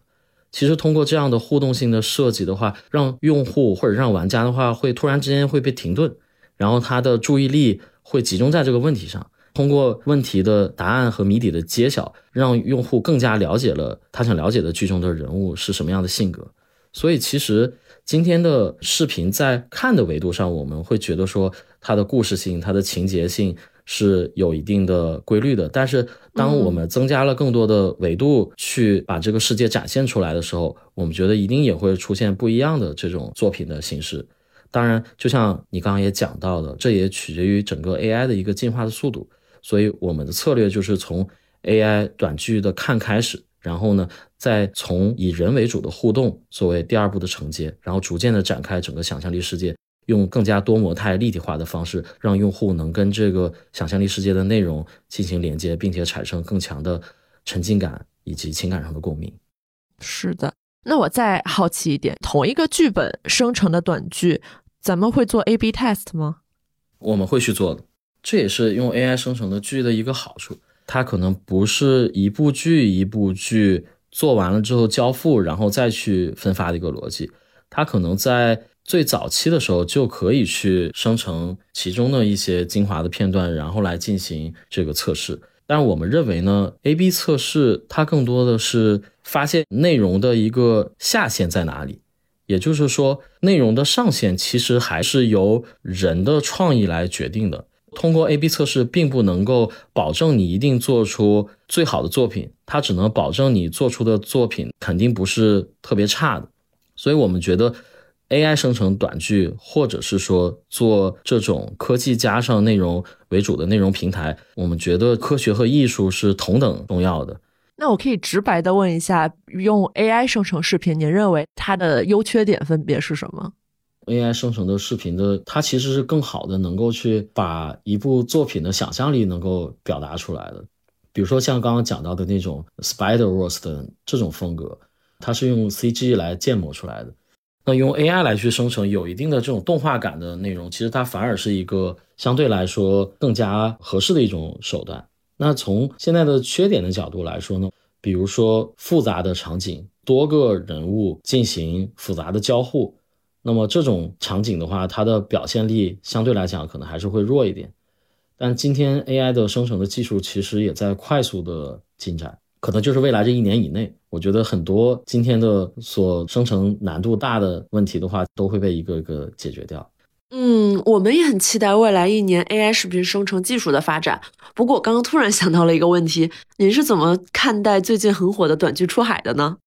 其实通过这样的互动性的设计的话，让用户或者让玩家的话会突然之间会被停顿，然后他的注意力会集中在这个问题上。通过问题的答案和谜底的揭晓，让用户更加了解了他想了解的剧中的人物是什么样的性格。所以其实今天的视频在看的维度上，我们会觉得说它的故事性、它的情节性。是有一定的规律的，但是当我们增加了更多的维度去把这个世界展现出来的时候，我们觉得一定也会出现不一样的这种作品的形式。当然，就像你刚刚也讲到的，这也取决于整个 AI 的一个进化的速度。所以我们的策略就是从 AI 短剧的看开始，然后呢，再从以人为主的互动作为第二步的承接，然后逐渐的展开整个想象力世界。用更加多模态、立体化的方式，让用户能跟这个想象力世界的内容进行连接，并且产生更强的沉浸感以及情感上的共鸣。是的，那我再好奇一点，同一个剧本生成的短剧，咱们会做 A/B test 吗？我们会去做的，这也是用 AI 生成的剧的一个好处。它可能不是一部剧一部剧做完了之后交付，然后再去分发的一个逻辑。它可能在最早期的时候就可以去生成其中的一些精华的片段，然后来进行这个测试。但我们认为呢，A/B 测试它更多的是发现内容的一个下限在哪里，也就是说，内容的上限其实还是由人的创意来决定的。通过 A/B 测试，并不能够保证你一定做出最好的作品，它只能保证你做出的作品肯定不是特别差的。所以，我们觉得。AI 生成短剧，或者是说做这种科技加上内容为主的内容平台，我们觉得科学和艺术是同等重要的。那我可以直白的问一下，用 AI 生成视频，您认为它的优缺点分别是什么？AI 生成的视频的，它其实是更好的能够去把一部作品的想象力能够表达出来的。比如说像刚刚讲到的那种 Spider-Verse 的这种风格，它是用 CG 来建模出来的。那用 AI 来去生成有一定的这种动画感的内容，其实它反而是一个相对来说更加合适的一种手段。那从现在的缺点的角度来说呢，比如说复杂的场景，多个人物进行复杂的交互，那么这种场景的话，它的表现力相对来讲可能还是会弱一点。但今天 AI 的生成的技术其实也在快速的进展。可能就是未来这一年以内，我觉得很多今天的所生成难度大的问题的话，都会被一个个解决掉。嗯，我们也很期待未来一年 AI 视频生成技术的发展。不过，我刚刚突然想到了一个问题，您是怎么看待最近很火的短剧出海的呢？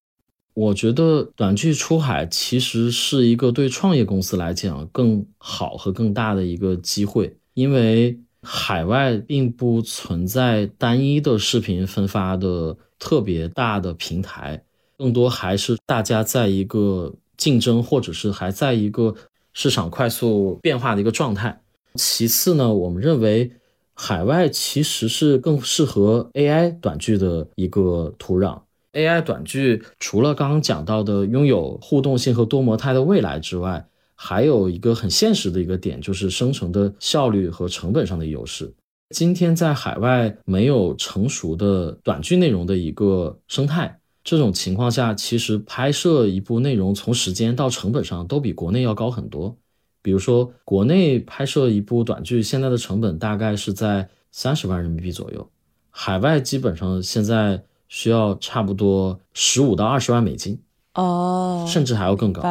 我觉得短剧出海其实是一个对创业公司来讲更好和更大的一个机会，因为海外并不存在单一的视频分发的。特别大的平台，更多还是大家在一个竞争，或者是还在一个市场快速变化的一个状态。其次呢，我们认为海外其实是更适合 AI 短剧的一个土壤。AI 短剧除了刚刚讲到的拥有互动性和多模态的未来之外，还有一个很现实的一个点，就是生成的效率和成本上的优势。今天在海外没有成熟的短剧内容的一个生态，这种情况下，其实拍摄一部内容从时间到成本上都比国内要高很多。比如说，国内拍摄一部短剧现在的成本大概是在三十万人民币左右，海外基本上现在需要差不多十五到二十万美金哦，甚至还要更高。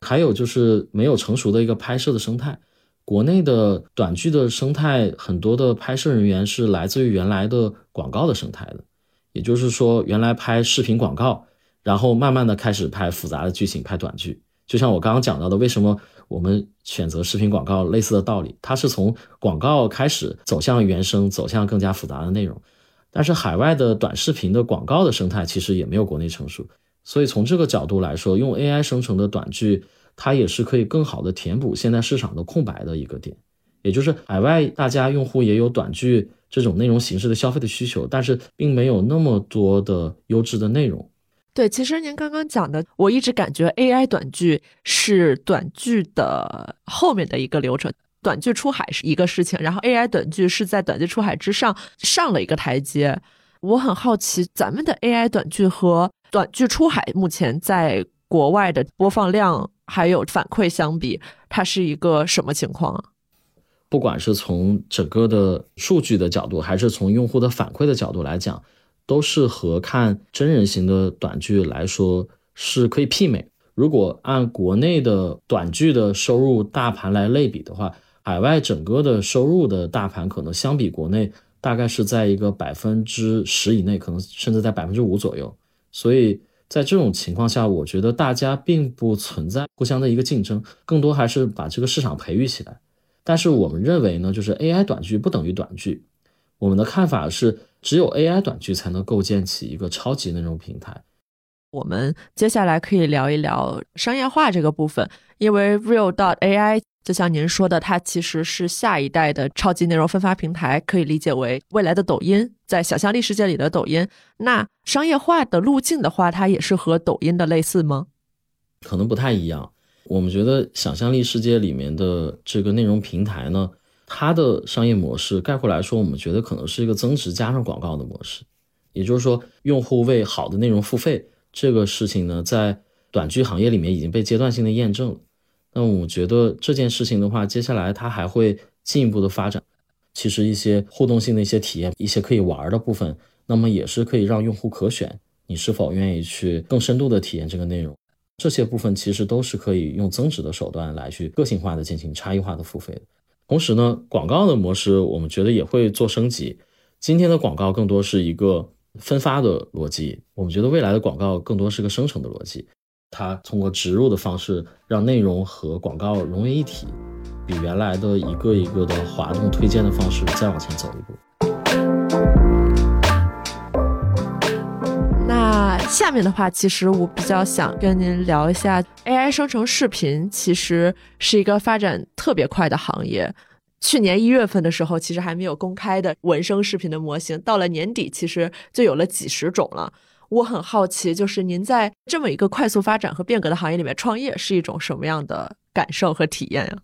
还有就是没有成熟的一个拍摄的生态。国内的短剧的生态，很多的拍摄人员是来自于原来的广告的生态的，也就是说，原来拍视频广告，然后慢慢的开始拍复杂的剧情，拍短剧。就像我刚刚讲到的，为什么我们选择视频广告，类似的道理，它是从广告开始走向原生，走向更加复杂的内容。但是海外的短视频的广告的生态其实也没有国内成熟，所以从这个角度来说，用 AI 生成的短剧。它也是可以更好的填补现在市场的空白的一个点，也就是海外大家用户也有短剧这种内容形式的消费的需求，但是并没有那么多的优质的内容。对，其实您刚刚讲的，我一直感觉 AI 短剧是短剧的后面的一个流程，短剧出海是一个事情，然后 AI 短剧是在短剧出海之上上了一个台阶。我很好奇，咱们的 AI 短剧和短剧出海目前在国外的播放量。还有反馈相比，它是一个什么情况啊？不管是从整个的数据的角度，还是从用户的反馈的角度来讲，都是和看真人型的短剧来说是可以媲美。如果按国内的短剧的收入大盘来类比的话，海外整个的收入的大盘可能相比国内大概是在一个百分之十以内，可能甚至在百分之五左右。所以。在这种情况下，我觉得大家并不存在互相的一个竞争，更多还是把这个市场培育起来。但是我们认为呢，就是 AI 短剧不等于短剧。我们的看法是，只有 AI 短剧才能构建起一个超级内容平台。我们接下来可以聊一聊商业化这个部分，因为 Real 到 AI 就像您说的，它其实是下一代的超级内容分发平台，可以理解为未来的抖音，在想象力世界里的抖音。那商业化的路径的话，它也是和抖音的类似吗？可能不太一样。我们觉得想象力世界里面的这个内容平台呢，它的商业模式概括来说，我们觉得可能是一个增值加上广告的模式。也就是说，用户为好的内容付费这个事情呢，在短剧行业里面已经被阶段性的验证了。那我觉得这件事情的话，接下来它还会进一步的发展。其实一些互动性的一些体验，一些可以玩的部分，那么也是可以让用户可选，你是否愿意去更深度的体验这个内容。这些部分其实都是可以用增值的手段来去个性化的进行差异化的付费。同时呢，广告的模式我们觉得也会做升级。今天的广告更多是一个分发的逻辑，我们觉得未来的广告更多是个生成的逻辑。它通过植入的方式让内容和广告融为一体，比原来的一个一个的滑动推荐的方式再往前走一步。下面的话，其实我比较想跟您聊一下 AI 生成视频，其实是一个发展特别快的行业。去年一月份的时候，其实还没有公开的文生视频的模型，到了年底，其实就有了几十种了。我很好奇，就是您在这么一个快速发展和变革的行业里面创业，是一种什么样的感受和体验呀？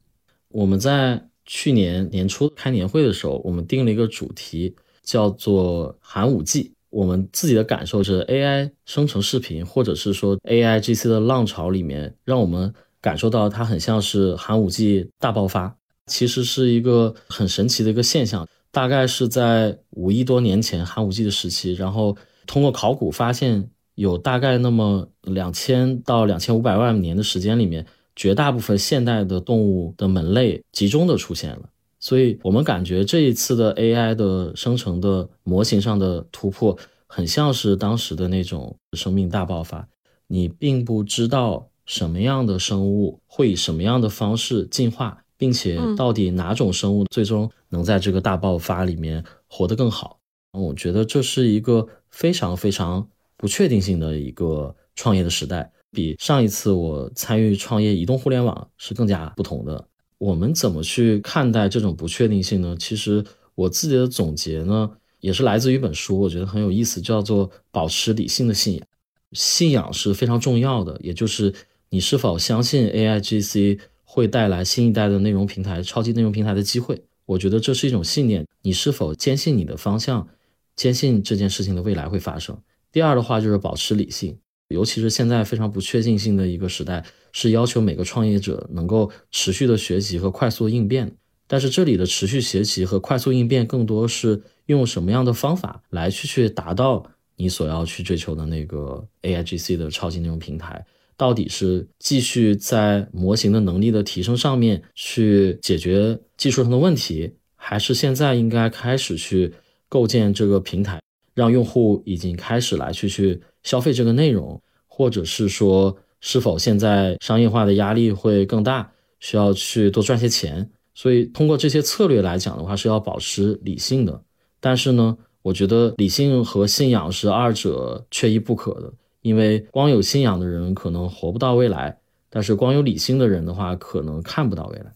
我们在去年年初开年会的时候，我们定了一个主题，叫做“寒武纪”。我们自己的感受是，AI 生成视频，或者是说 AIGC 的浪潮里面，让我们感受到它很像是寒武纪大爆发，其实是一个很神奇的一个现象。大概是在五亿多年前寒武纪的时期，然后通过考古发现，有大概那么两千到两千五百万年的时间里面，绝大部分现代的动物的门类集中的出现了。所以我们感觉这一次的 AI 的生成的模型上的突破，很像是当时的那种生命大爆发。你并不知道什么样的生物会以什么样的方式进化，并且到底哪种生物最终能在这个大爆发里面活得更好。我觉得这是一个非常非常不确定性的一个创业的时代，比上一次我参与创业移动互联网是更加不同的。我们怎么去看待这种不确定性呢？其实我自己的总结呢，也是来自于一本书，我觉得很有意思，叫做“保持理性的信仰”。信仰是非常重要的，也就是你是否相信 AIGC 会带来新一代的内容平台、超级内容平台的机会。我觉得这是一种信念。你是否坚信你的方向，坚信这件事情的未来会发生？第二的话就是保持理性。尤其是现在非常不确定性的一个时代，是要求每个创业者能够持续的学习和快速应变。但是这里的持续学习和快速应变，更多是用什么样的方法来去去达到你所要去追求的那个 AIGC 的超级内容平台？到底是继续在模型的能力的提升上面去解决技术上的问题，还是现在应该开始去构建这个平台，让用户已经开始来去去。消费这个内容，或者是说，是否现在商业化的压力会更大，需要去多赚些钱？所以通过这些策略来讲的话，是要保持理性的。但是呢，我觉得理性和信仰是二者缺一不可的，因为光有信仰的人可能活不到未来，但是光有理性的人的话，可能看不到未来。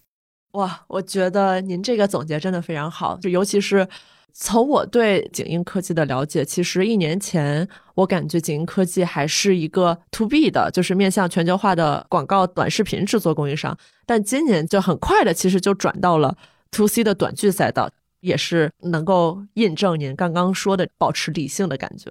哇，我觉得您这个总结真的非常好，就尤其是。从我对景英科技的了解，其实一年前我感觉景英科技还是一个 to B 的，就是面向全球化的广告短视频制作供应商。但今年就很快的，其实就转到了 to C 的短剧赛道，也是能够印证您刚刚说的保持理性的感觉。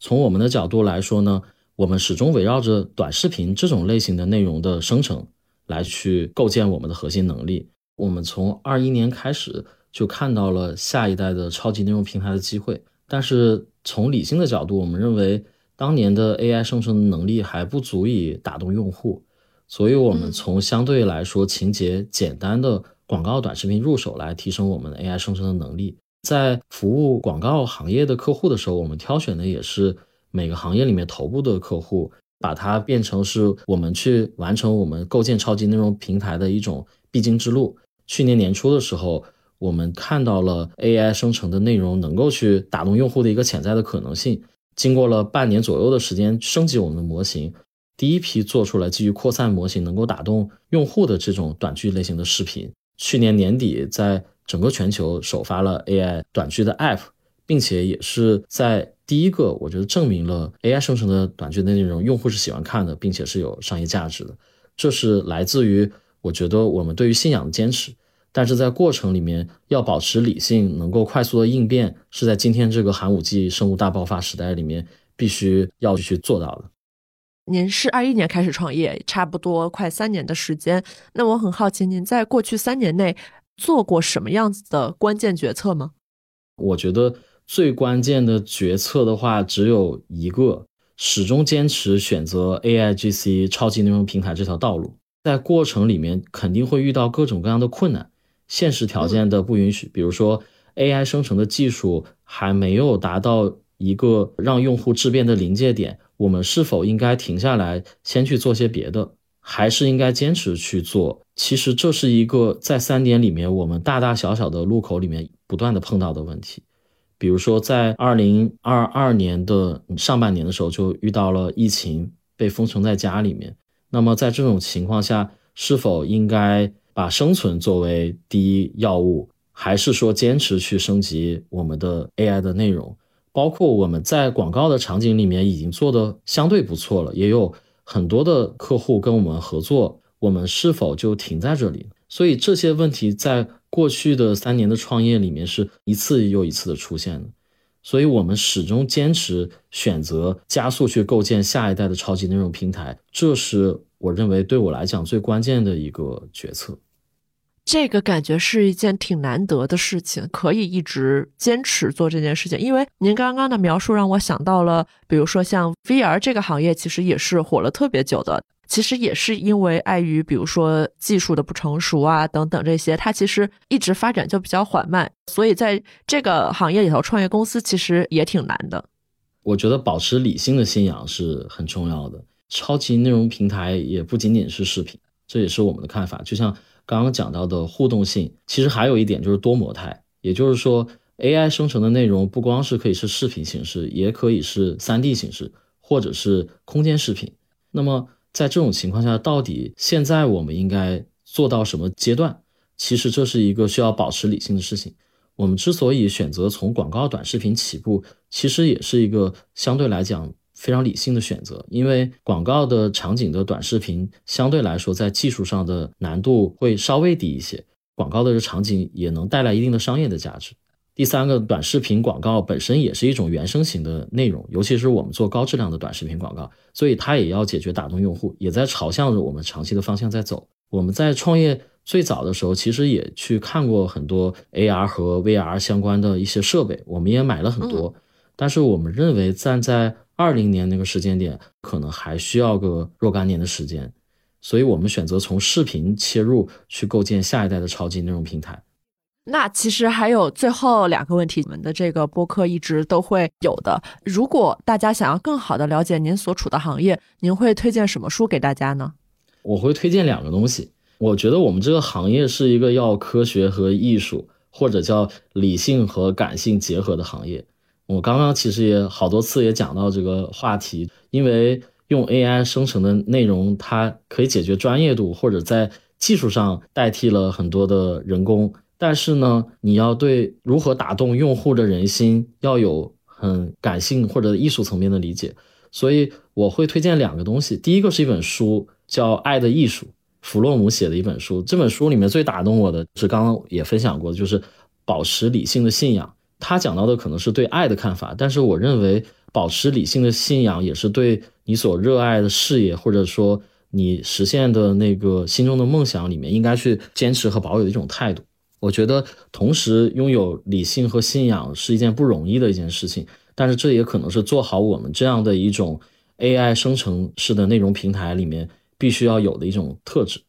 从我们的角度来说呢，我们始终围绕着短视频这种类型的内容的生成来去构建我们的核心能力。我们从二一年开始。就看到了下一代的超级内容平台的机会，但是从理性的角度，我们认为当年的 AI 生成的能力还不足以打动用户，所以我们从相对来说情节简单的广告短视频入手来提升我们的 AI 生成的能力。在服务广告行业的客户的时候，我们挑选的也是每个行业里面头部的客户，把它变成是我们去完成我们构建超级内容平台的一种必经之路。去年年初的时候。我们看到了 AI 生成的内容能够去打动用户的一个潜在的可能性。经过了半年左右的时间升级我们的模型，第一批做出来基于扩散模型能够打动用户的这种短剧类型的视频。去年年底，在整个全球首发了 AI 短剧的 App，并且也是在第一个，我觉得证明了 AI 生成的短剧的内容用户是喜欢看的，并且是有商业价值的。这是来自于我觉得我们对于信仰的坚持。但是在过程里面要保持理性，能够快速的应变，是在今天这个寒武纪生物大爆发时代里面必须要去做到的。您是二一年开始创业，差不多快三年的时间。那我很好奇，您在过去三年内做过什么样子的关键决策吗？我觉得最关键的决策的话，只有一个，始终坚持选择 AIGC 超级内容平台这条道路。在过程里面肯定会遇到各种各样的困难，现实条件的不允许，比如说 AI 生成的技术还没有达到一个让用户质变的临界点。我们是否应该停下来，先去做些别的，还是应该坚持去做？其实这是一个在三年里面我们大大小小的路口里面不断的碰到的问题。比如说，在二零二二年的上半年的时候，就遇到了疫情，被封存在家里面。那么在这种情况下，是否应该把生存作为第一要务，还是说坚持去升级我们的 AI 的内容？包括我们在广告的场景里面已经做的相对不错了，也有很多的客户跟我们合作，我们是否就停在这里？所以这些问题在过去的三年的创业里面是一次又一次的出现的，所以我们始终坚持选择加速去构建下一代的超级内容平台，这是我认为对我来讲最关键的一个决策。这个感觉是一件挺难得的事情，可以一直坚持做这件事情。因为您刚刚的描述让我想到了，比如说像 VR 这个行业，其实也是火了特别久的。其实也是因为碍于，比如说技术的不成熟啊等等这些，它其实一直发展就比较缓慢。所以在这个行业里头，创业公司其实也挺难的。我觉得保持理性的信仰是很重要的。超级内容平台也不仅仅是视频，这也是我们的看法。就像。刚刚讲到的互动性，其实还有一点就是多模态，也就是说，AI 生成的内容不光是可以是视频形式，也可以是 3D 形式，或者是空间视频。那么在这种情况下，到底现在我们应该做到什么阶段？其实这是一个需要保持理性的事情。我们之所以选择从广告短视频起步，其实也是一个相对来讲。非常理性的选择，因为广告的场景的短视频相对来说在技术上的难度会稍微低一些，广告的这场景也能带来一定的商业的价值。第三个，短视频广告本身也是一种原生型的内容，尤其是我们做高质量的短视频广告，所以它也要解决打动用户，也在朝向着我们长期的方向在走。我们在创业最早的时候，其实也去看过很多 AR 和 VR 相关的一些设备，我们也买了很多，但是我们认为站在二零年那个时间点，可能还需要个若干年的时间，所以我们选择从视频切入，去构建下一代的超级内容平台。那其实还有最后两个问题，我们的这个播客一直都会有的。如果大家想要更好的了解您所处的行业，您会推荐什么书给大家呢？我会推荐两个东西。我觉得我们这个行业是一个要科学和艺术，或者叫理性和感性结合的行业。我刚刚其实也好多次也讲到这个话题，因为用 AI 生成的内容，它可以解决专业度或者在技术上代替了很多的人工，但是呢，你要对如何打动用户的人心要有很感性或者艺术层面的理解，所以我会推荐两个东西，第一个是一本书，叫《爱的艺术》，弗洛姆写的一本书，这本书里面最打动我的是刚刚也分享过，就是保持理性的信仰。他讲到的可能是对爱的看法，但是我认为保持理性的信仰也是对你所热爱的事业，或者说你实现的那个心中的梦想里面应该去坚持和保有的一种态度。我觉得同时拥有理性和信仰是一件不容易的一件事情，但是这也可能是做好我们这样的一种 AI 生成式的内容平台里面必须要有的一种特质。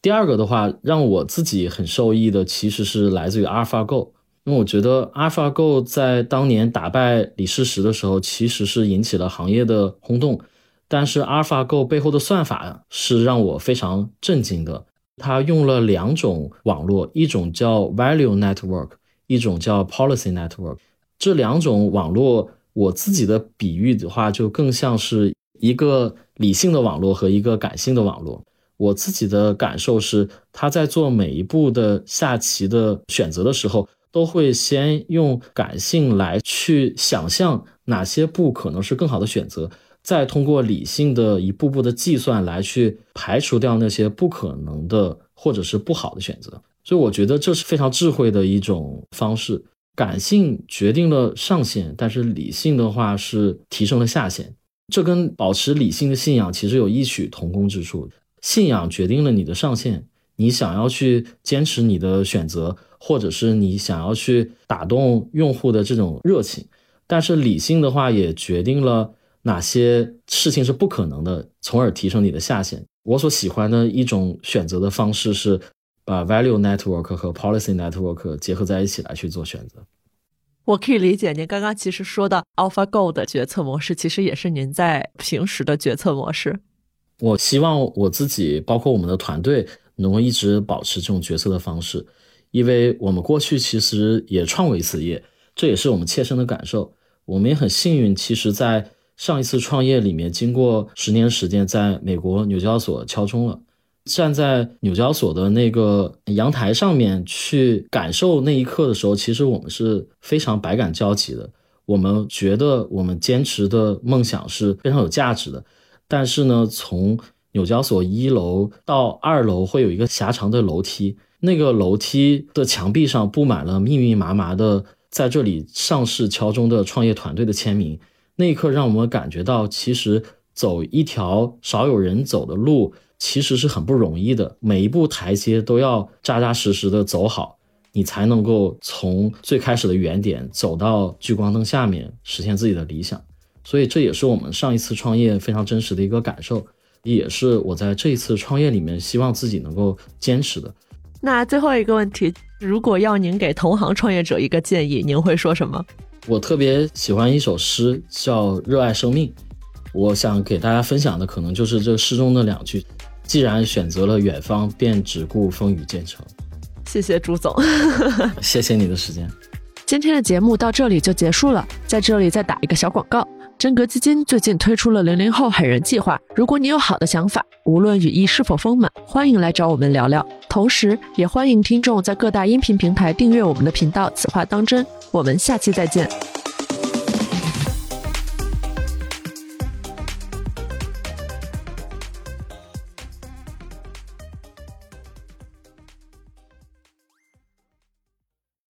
第二个的话，让我自己很受益的其实是来自于 AlphaGo。因为我觉得 AlphaGo 在当年打败李世石的时候，其实是引起了行业的轰动。但是 AlphaGo 背后的算法是让我非常震惊的。它用了两种网络，一种叫 Value Network，一种叫 Policy Network。这两种网络，我自己的比喻的话，就更像是一个理性的网络和一个感性的网络。我自己的感受是，他在做每一步的下棋的选择的时候，都会先用感性来去想象哪些步可能是更好的选择，再通过理性的一步步的计算来去排除掉那些不可能的或者是不好的选择。所以我觉得这是非常智慧的一种方式。感性决定了上限，但是理性的话是提升了下限。这跟保持理性的信仰其实有异曲同工之处。信仰决定了你的上限，你想要去坚持你的选择，或者是你想要去打动用户的这种热情。但是理性的话也决定了哪些事情是不可能的，从而提升你的下限。我所喜欢的一种选择的方式是把 value network 和 policy network 结合在一起来去做选择。我可以理解您刚刚其实说的 AlphaGo 的决策模式，其实也是您在平时的决策模式。我希望我自己，包括我们的团队，能够一直保持这种决策的方式，因为我们过去其实也创过一次业，这也是我们切身的感受。我们也很幸运，其实，在上一次创业里面，经过十年时间，在美国纽交所敲钟了。站在纽交所的那个阳台上面去感受那一刻的时候，其实我们是非常百感交集的。我们觉得我们坚持的梦想是非常有价值的。但是呢，从纽交所一楼到二楼会有一个狭长的楼梯，那个楼梯的墙壁上布满了密密麻麻的在这里上市敲钟的创业团队的签名。那一刻让我们感觉到，其实走一条少有人走的路，其实是很不容易的。每一步台阶都要扎扎实实的走好，你才能够从最开始的原点走到聚光灯下面，实现自己的理想。所以这也是我们上一次创业非常真实的一个感受，也是我在这一次创业里面希望自己能够坚持的。那最后一个问题，如果要您给同行创业者一个建议，您会说什么？我特别喜欢一首诗，叫《热爱生命》。我想给大家分享的可能就是这诗中的两句：既然选择了远方，便只顾风雨兼程。谢谢朱总，谢谢你的时间。今天的节目到这里就结束了，在这里再打一个小广告。真格基金最近推出了零零后狠人计划，如果你有好的想法，无论语义是否丰满，欢迎来找我们聊聊。同时，也欢迎听众在各大音频平台订阅我们的频道。此话当真，我们下期再见。